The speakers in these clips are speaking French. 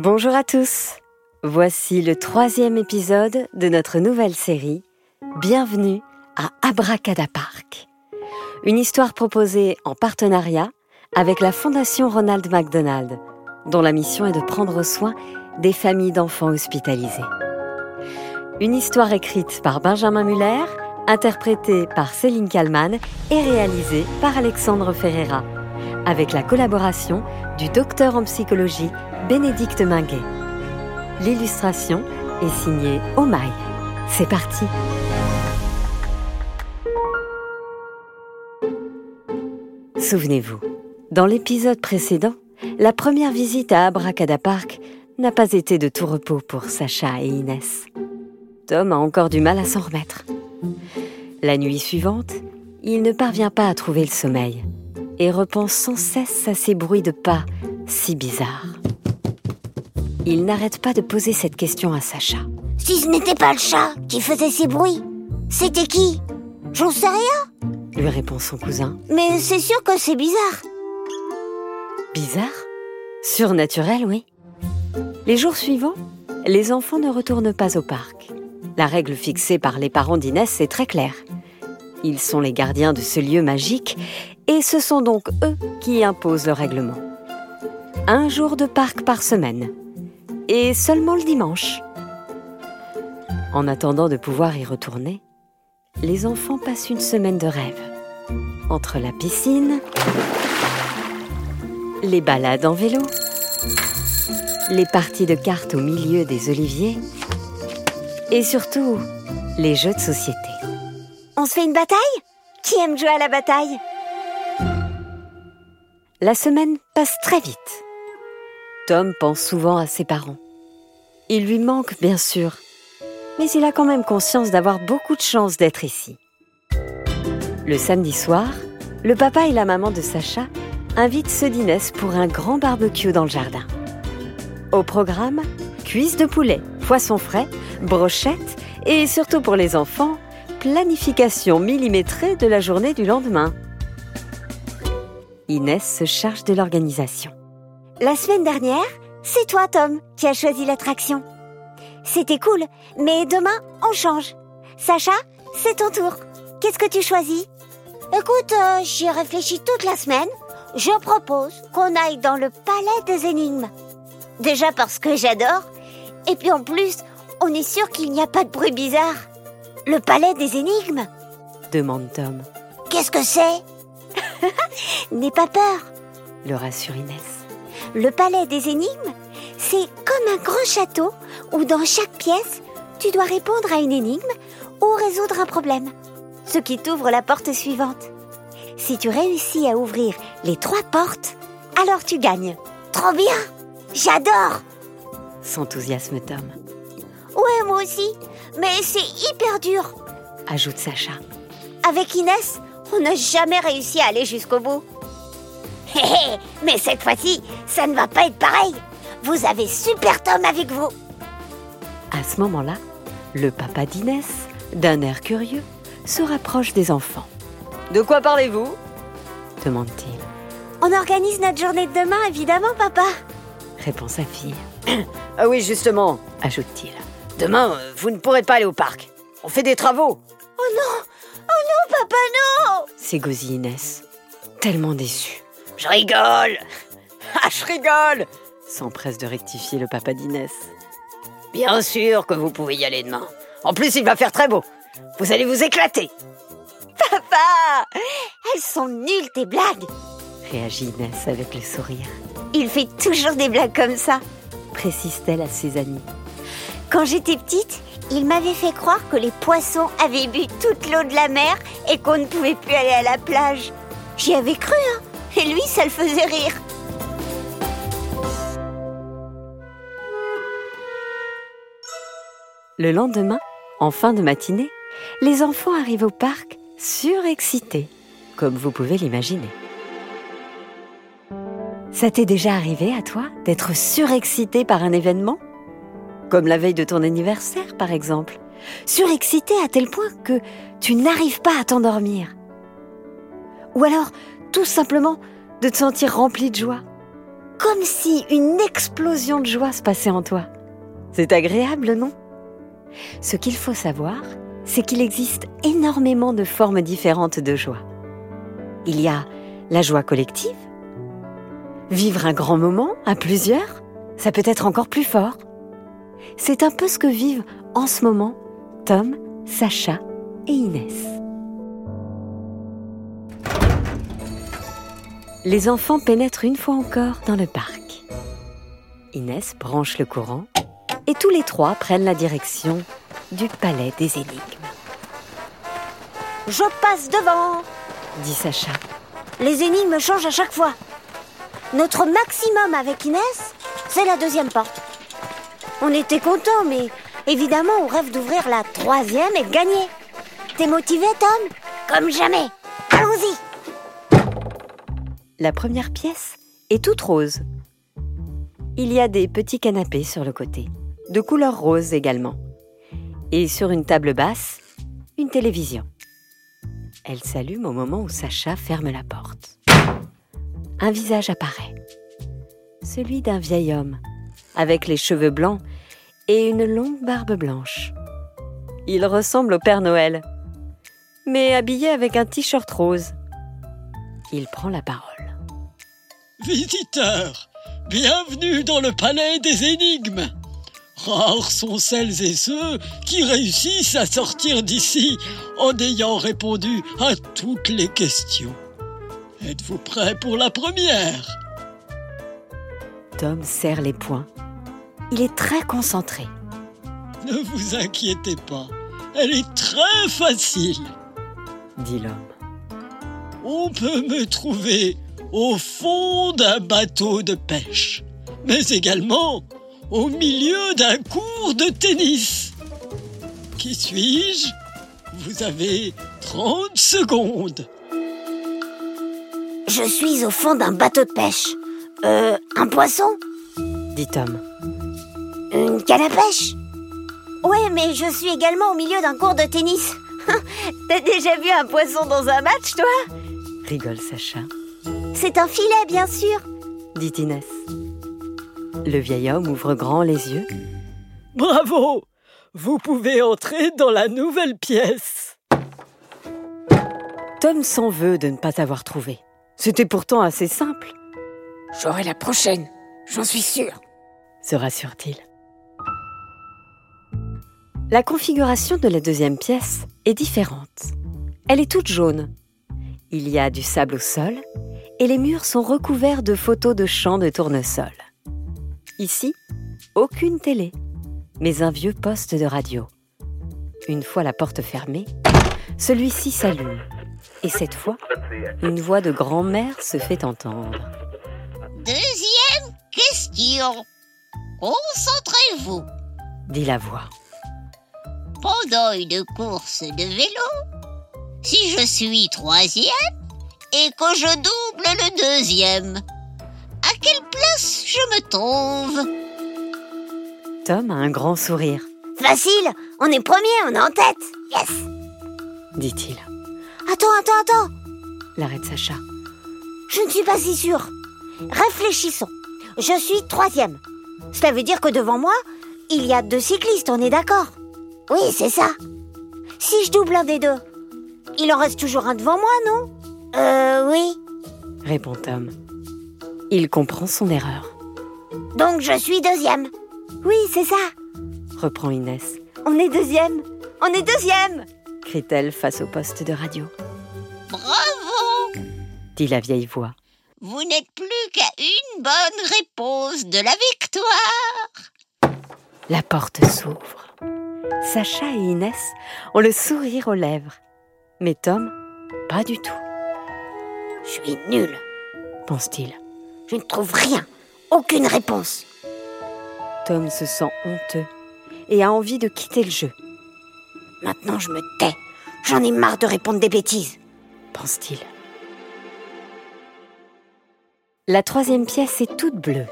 Bonjour à tous. Voici le troisième épisode de notre nouvelle série. Bienvenue à Abracadapark. Une histoire proposée en partenariat avec la Fondation Ronald McDonald, dont la mission est de prendre soin des familles d'enfants hospitalisés. Une histoire écrite par Benjamin Muller, interprétée par Céline Kallmann et réalisée par Alexandre Ferreira, avec la collaboration du docteur en psychologie Bénédicte Minguet. L'illustration est signée Omaï. C'est parti Souvenez-vous, dans l'épisode précédent, la première visite à Abracada Park n'a pas été de tout repos pour Sacha et Inès. Tom a encore du mal à s'en remettre. La nuit suivante, il ne parvient pas à trouver le sommeil et repense sans cesse à ces bruits de pas si bizarres. Il n'arrête pas de poser cette question à Sacha. Si ce n'était pas le chat qui faisait ces bruits, c'était qui? J'en sais rien, lui répond son cousin. mais c'est sûr que c'est bizarre. Bizarre? Surnaturel, oui. Les jours suivants, les enfants ne retournent pas au parc. La règle fixée par les parents d'Inès est très claire. Ils sont les gardiens de ce lieu magique et ce sont donc eux qui imposent le règlement. Un jour de parc par semaine. Et seulement le dimanche. En attendant de pouvoir y retourner, les enfants passent une semaine de rêve. Entre la piscine, les balades en vélo, les parties de cartes au milieu des oliviers et surtout les jeux de société. On se fait une bataille? Qui aime jouer à la bataille? La semaine passe très vite. Tom pense souvent à ses parents. Il lui manque, bien sûr, mais il a quand même conscience d'avoir beaucoup de chance d'être ici. Le samedi soir, le papa et la maman de Sacha invitent ceux d'Inès pour un grand barbecue dans le jardin. Au programme, cuisses de poulet, poisson frais, brochettes et surtout pour les enfants, planification millimétrée de la journée du lendemain. Inès se charge de l'organisation. La semaine dernière, c'est toi, Tom, qui as choisi l'attraction. C'était cool, mais demain, on change. Sacha, c'est ton tour. Qu'est-ce que tu choisis? Écoute, euh, j'y ai réfléchi toute la semaine. Je propose qu'on aille dans le palais des énigmes. Déjà parce que j'adore, et puis en plus, on est sûr qu'il n'y a pas de bruit bizarre. Le palais des énigmes? Demande Tom. Qu'est-ce que c'est? N'aie pas peur. Le rassure Inès. Le palais des énigmes, c'est comme un grand château où dans chaque pièce, tu dois répondre à une énigme ou résoudre un problème. Ce qui t'ouvre la porte suivante. Si tu réussis à ouvrir les trois portes, alors tu gagnes. Trop bien J'adore S'enthousiasme Tom. Ouais, moi aussi. Mais c'est hyper dur. Ajoute Sacha. Avec Inès, on n'a jamais réussi à aller jusqu'au bout. Hé hé, mais cette fois-ci, ça ne va pas être pareil. Vous avez Super Tom avec vous. À ce moment-là, le papa d'Inès, d'un air curieux, se rapproche des enfants. De quoi parlez-vous? demande-t-il. On organise notre journée de demain, évidemment, papa. Répond sa fille. ah oui, justement, ajoute-t-il. Demain, vous ne pourrez pas aller au parc. On fait des travaux. Oh non Oh non, papa, non S'égosille Inès, tellement déçue. Je rigole Ah, je rigole S'empresse de rectifier le papa d'Inès. Bien sûr que vous pouvez y aller demain. En plus, il va faire très beau. Vous allez vous éclater. Papa Elles sont nulles, tes blagues Réagit Inès avec le sourire. Il fait toujours des blagues comme ça. Précise-t-elle à ses amis. Quand j'étais petite, il m'avait fait croire que les poissons avaient bu toute l'eau de la mer et qu'on ne pouvait plus aller à la plage. J'y avais cru, hein Et lui, ça le faisait rire. Le lendemain, en fin de matinée, les enfants arrivent au parc surexcités, comme vous pouvez l'imaginer. Ça t'est déjà arrivé à toi d'être surexcité par un événement? Comme la veille de ton anniversaire, par exemple. Surexcité à tel point que tu n'arrives pas à t'endormir. Ou alors, tout simplement, de te sentir rempli de joie. comme si une explosion de joie se passait en toi. C'est agréable, non? Ce qu'il faut savoir, c'est qu'il existe énormément de formes différentes de joie. Il y a la joie collective. Vivre un grand moment à plusieurs, ça peut être encore plus fort. C'est un peu ce que vivent en ce moment Tom, Sacha et Inès. Les enfants pénètrent une fois encore dans le parc. Inès branche le courant et tous les trois prennent la direction du palais des énigmes. Je passe devant dit Sacha. Les énigmes changent à chaque fois. Notre maximum avec Inès, c'est la deuxième porte. On était contents, mais évidemment, on rêve d'ouvrir la troisième et de gagner. T'es motivé, Tom? Comme jamais. La première pièce est toute rose. Il y a des petits canapés sur le côté, de couleur rose également. Et sur une table basse, une télévision. Elle s'allume au moment où Sacha ferme la porte. Un visage apparaît. Celui d'un vieil homme, avec les cheveux blancs et une longue barbe blanche. Il ressemble au Père Noël, mais habillé avec un t-shirt rose. Il prend la parole. Visiteurs, bienvenue dans le palais des énigmes. Rares sont celles et ceux qui réussissent à sortir d'ici en ayant répondu à toutes les questions. Êtes-vous prêt pour la première? Tom serre les poings. Il est très concentré. Ne vous inquiétez pas, elle est très facile, dit l'homme. On peut me trouver au fond d'un bateau de pêche, mais également au milieu d'un cours de tennis. Qui suis-je? Vous avez 30 secondes. Je suis au fond d'un bateau de pêche. Euh, un poisson? Dit Tom. Une canne à pêche? Ouais, mais je suis également au milieu d'un cours de tennis. T'as déjà vu un poisson dans un match, toi? Rigole Sacha. C'est un filet, bien sûr, dit Inès. Le vieil homme ouvre grand les yeux. Bravo Vous pouvez entrer dans la nouvelle pièce. Tom s'en veut de ne pas avoir trouvé. C'était pourtant assez simple. J'aurai la prochaine, j'en suis sûr, se rassure-t-il. La configuration de la deuxième pièce est différente. Elle est toute jaune. Il y a du sable au sol et les murs sont recouverts de photos de champs de tournesol. Ici, aucune télé, mais un vieux poste de radio. Une fois la porte fermée, celui-ci s'allume. Et cette fois, une voix de grand-mère se fait entendre. Deuxième question. Concentrez-vous, dit la voix. Pendant une course de vélo, si je suis troisième et que je double le deuxième, à quelle place je me trouve? Tom a un grand sourire. Facile, on est premier, on est en tête. Yes dit-il. Attends, attends, attends l'arrête Sacha. Je ne suis pas si sûre. Réfléchissons. Je suis troisième. Cela veut dire que devant moi, il y a deux cyclistes, on est d'accord? Oui, c'est ça. Si je double un des deux, il en reste toujours un devant moi, non? Euh, oui, répond Tom. Il comprend son erreur. Donc je suis deuxième. Oui, c'est ça, reprend Inès. On est deuxième. On est deuxième crie-t-elle face au poste de radio. Bravo dit la vieille voix. Vous n'êtes plus qu'à une bonne réponse de la victoire. La porte s'ouvre. Sacha et Inès ont le sourire aux lèvres. Mais Tom, pas du tout. Je suis nul, pense-t-il. Je ne trouve rien, aucune réponse. Tom se sent honteux et a envie de quitter le jeu. Maintenant je me tais. J'en ai marre de répondre des bêtises, pense-t-il. La troisième pièce est toute bleue,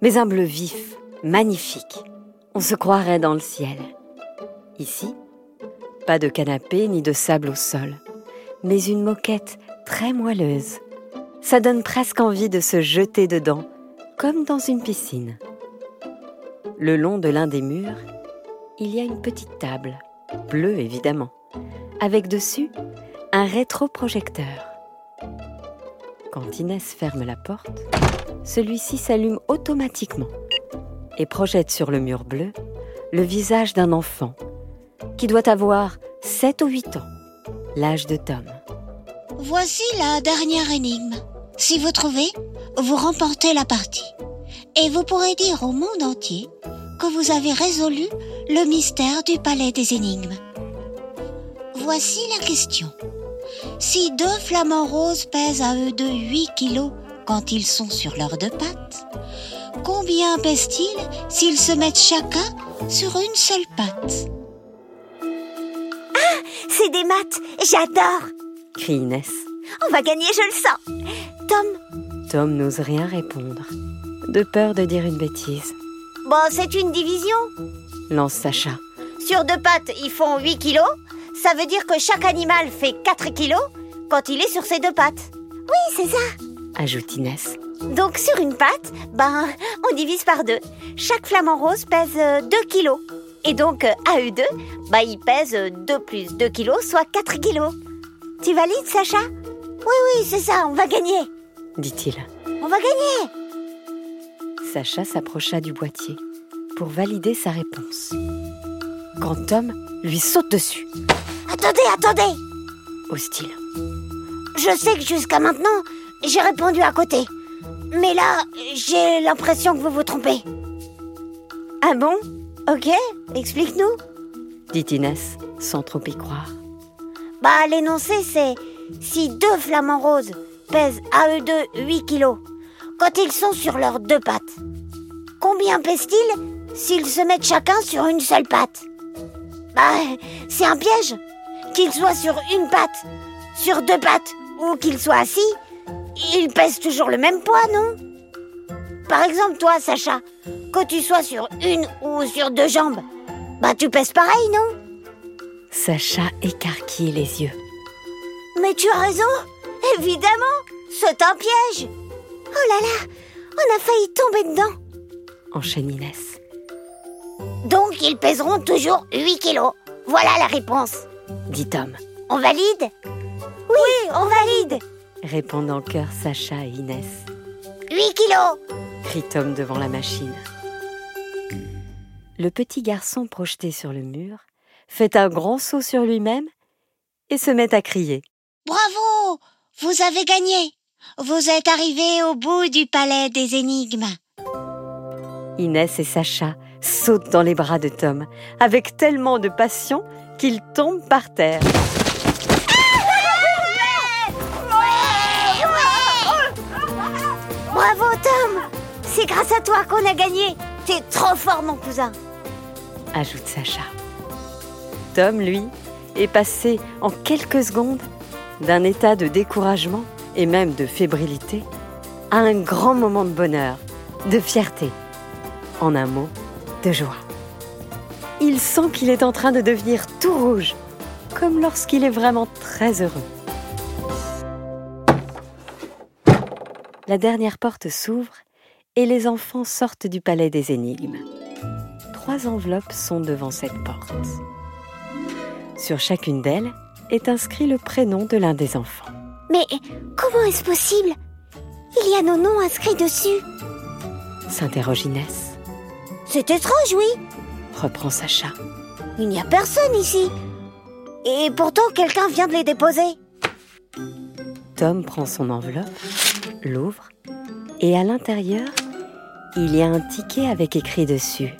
mais un bleu vif, magnifique. On se croirait dans le ciel. Ici, pas de canapé ni de sable au sol, mais une moquette très moelleuse. Ça donne presque envie de se jeter dedans, comme dans une piscine. Le long de l'un des murs, il y a une petite table, bleue évidemment, avec dessus un rétroprojecteur. Quand Inès ferme la porte, celui-ci s'allume automatiquement et projette sur le mur bleu le visage d'un enfant qui doit avoir 7 ou 8 ans, l'âge de Tom. Voici la dernière énigme. Si vous trouvez, vous remportez la partie. Et vous pourrez dire au monde entier que vous avez résolu le mystère du palais des énigmes. Voici la question. Si deux flamants roses pèsent à eux deux 8 kilos quand ils sont sur leurs deux pattes, combien pèsent-ils s'ils se mettent chacun sur une seule patte? C'est des maths, j'adore crie Inès. On va gagner, je le sens Tom, Tom n'ose rien répondre, de peur de dire une bêtise. bon, c'est une division. Lance Sacha. Sur deux pattes, ils font 8 kilos. Ça veut dire que chaque animal fait 4 kilos quand il est sur ses deux pattes. Oui, c'est ça. ajoute Inès. Donc sur une patte, ben, on divise par deux. Chaque flamant rose pèse euh, 2 kilos. Et donc, euh, à eux deux, bah, ils pèsent euh, 2 plus 2 kilos, soit 4 kilos. Tu valides, Sacha Oui, oui, c'est ça, on va gagner. dit-il. On va gagner. Sacha s'approcha du boîtier pour valider sa réponse. Quand Tom lui saute dessus, Attendez, attendez. hostile. Je sais que jusqu'à maintenant, j'ai répondu à côté. Mais là, j'ai l'impression que vous vous trompez. Ah bon? Ok, explique-nous. dit Inès, sans trop y croire. Bah, l'énoncé, c'est si deux flamants roses pèsent à eux deux 8 kilos quand ils sont sur leurs deux pattes, combien pèsent-ils s'ils se mettent chacun sur une seule patte? Bah, c'est un piège. Qu'ils soient sur une patte, sur deux pattes ou qu'ils soient assis, ils pèsent toujours le même poids, non? Par exemple, toi, Sacha, que tu sois sur une ou sur deux jambes, bah tu pèses pareil, non? Sacha écarquille les yeux. Mais tu as raison, évidemment, c'est un piège. Oh là là, on a failli tomber dedans. Enchaîne Inès. Donc ils pèseront toujours 8 kilos. Voilà la réponse. Dit Tom, On valide? Oui, on valide. répondent en chœur Sacha et Inès. 8 kilos. crie Tom devant la machine. Le petit garçon projeté sur le mur fait un grand saut sur lui-même et se met à crier. Bravo Vous avez gagné Vous êtes arrivé au bout du palais des énigmes. Inès et Sacha sautent dans les bras de Tom avec tellement de passion qu'ils tombent par terre. Bravo Tom. C'est grâce à toi qu'on a gagné. T'es trop fort mon cousin. ajoute Sacha. Tom, lui, est passé en quelques secondes d'un état de découragement et même de fébrilité à un grand moment de bonheur, de fierté, en un mot, de joie. Il sent qu'il est en train de devenir tout rouge, comme lorsqu'il est vraiment très heureux. La dernière porte s'ouvre et les enfants sortent du palais des énigmes trois enveloppes sont devant cette porte. Sur chacune d'elles est inscrit le prénom de l'un des enfants. Mais comment est-ce possible? Il y a nos noms inscrits dessus. S'interroge Inès, C'est étrange, oui. reprend Sacha. Il n'y a personne ici. Et pourtant, quelqu'un vient de les déposer. Tom prend son enveloppe, l'ouvre, et à l'intérieur, il y a un ticket avec écrit dessus.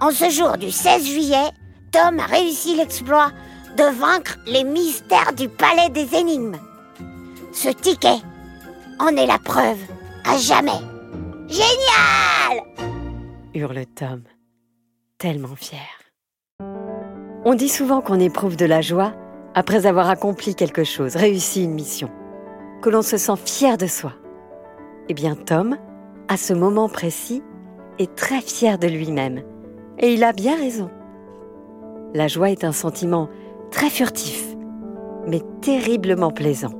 En ce jour du 16 juillet, Tom a réussi l'exploit de vaincre les mystères du palais des énigmes. Ce ticket en est la preuve à jamais. Génial hurle Tom, tellement fier. On dit souvent qu'on éprouve de la joie après avoir accompli quelque chose, réussi une mission, que l'on se sent fier de soi. Eh bien, Tom, à ce moment précis, est très fier de lui-même. Et il a bien raison. La joie est un sentiment très furtif, mais terriblement plaisant,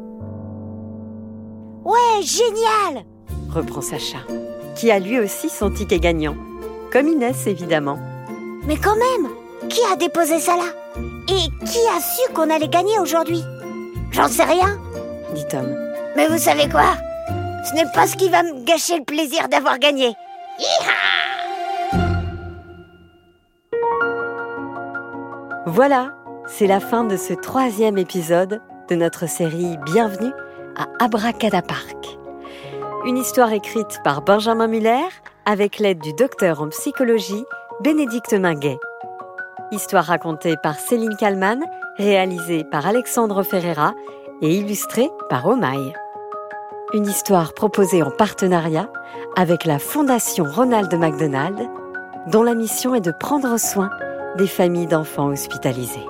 Ouais, génial reprend Sacha. qui a lui aussi son ticket gagnant. Comme Inès, évidemment. Mais quand même, qui a déposé ça là? Et qui a su qu'on allait gagner aujourd'hui? J'en sais rien. dit Tom. Mais vous savez quoi? Ce n'est pas ce qui va me gâcher le plaisir d'avoir gagné. Voilà, c'est la fin de ce troisième épisode de notre série Bienvenue à Abracadapark. Une histoire écrite par Benjamin Muller avec l'aide du docteur en psychologie Bénédicte Minguet. Histoire racontée par Céline Kallmann, réalisée par Alexandre Ferreira et illustrée par Omaï. Une histoire proposée en partenariat avec la Fondation Ronald McDonald, dont la mission est de prendre soin des familles d'enfants hospitalisés.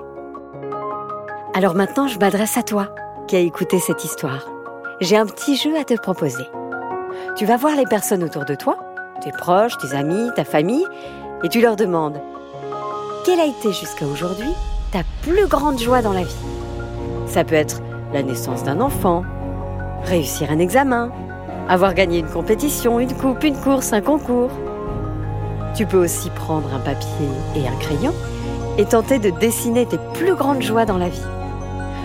Alors maintenant, je m'adresse à toi qui as écouté cette histoire. J'ai un petit jeu à te proposer. Tu vas voir les personnes autour de toi, tes proches, tes amis, ta famille, et tu leur demandes quelle a été jusqu'à aujourd'hui ta plus grande joie dans la vie? Ça peut être la naissance d'un enfant, réussir un examen, avoir gagné une compétition, une coupe, une course, un concours. Tu peux aussi prendre un papier et un crayon et tenter de dessiner tes plus grandes joies dans la vie.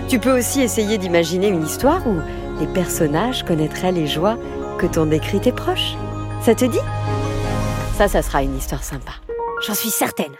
Tu peux aussi essayer d'imaginer une histoire où les personnages connaîtraient les joies que t'ont décrit tes proches. Ça te dit? Ça, ça sera une histoire sympa. J'en suis certaine.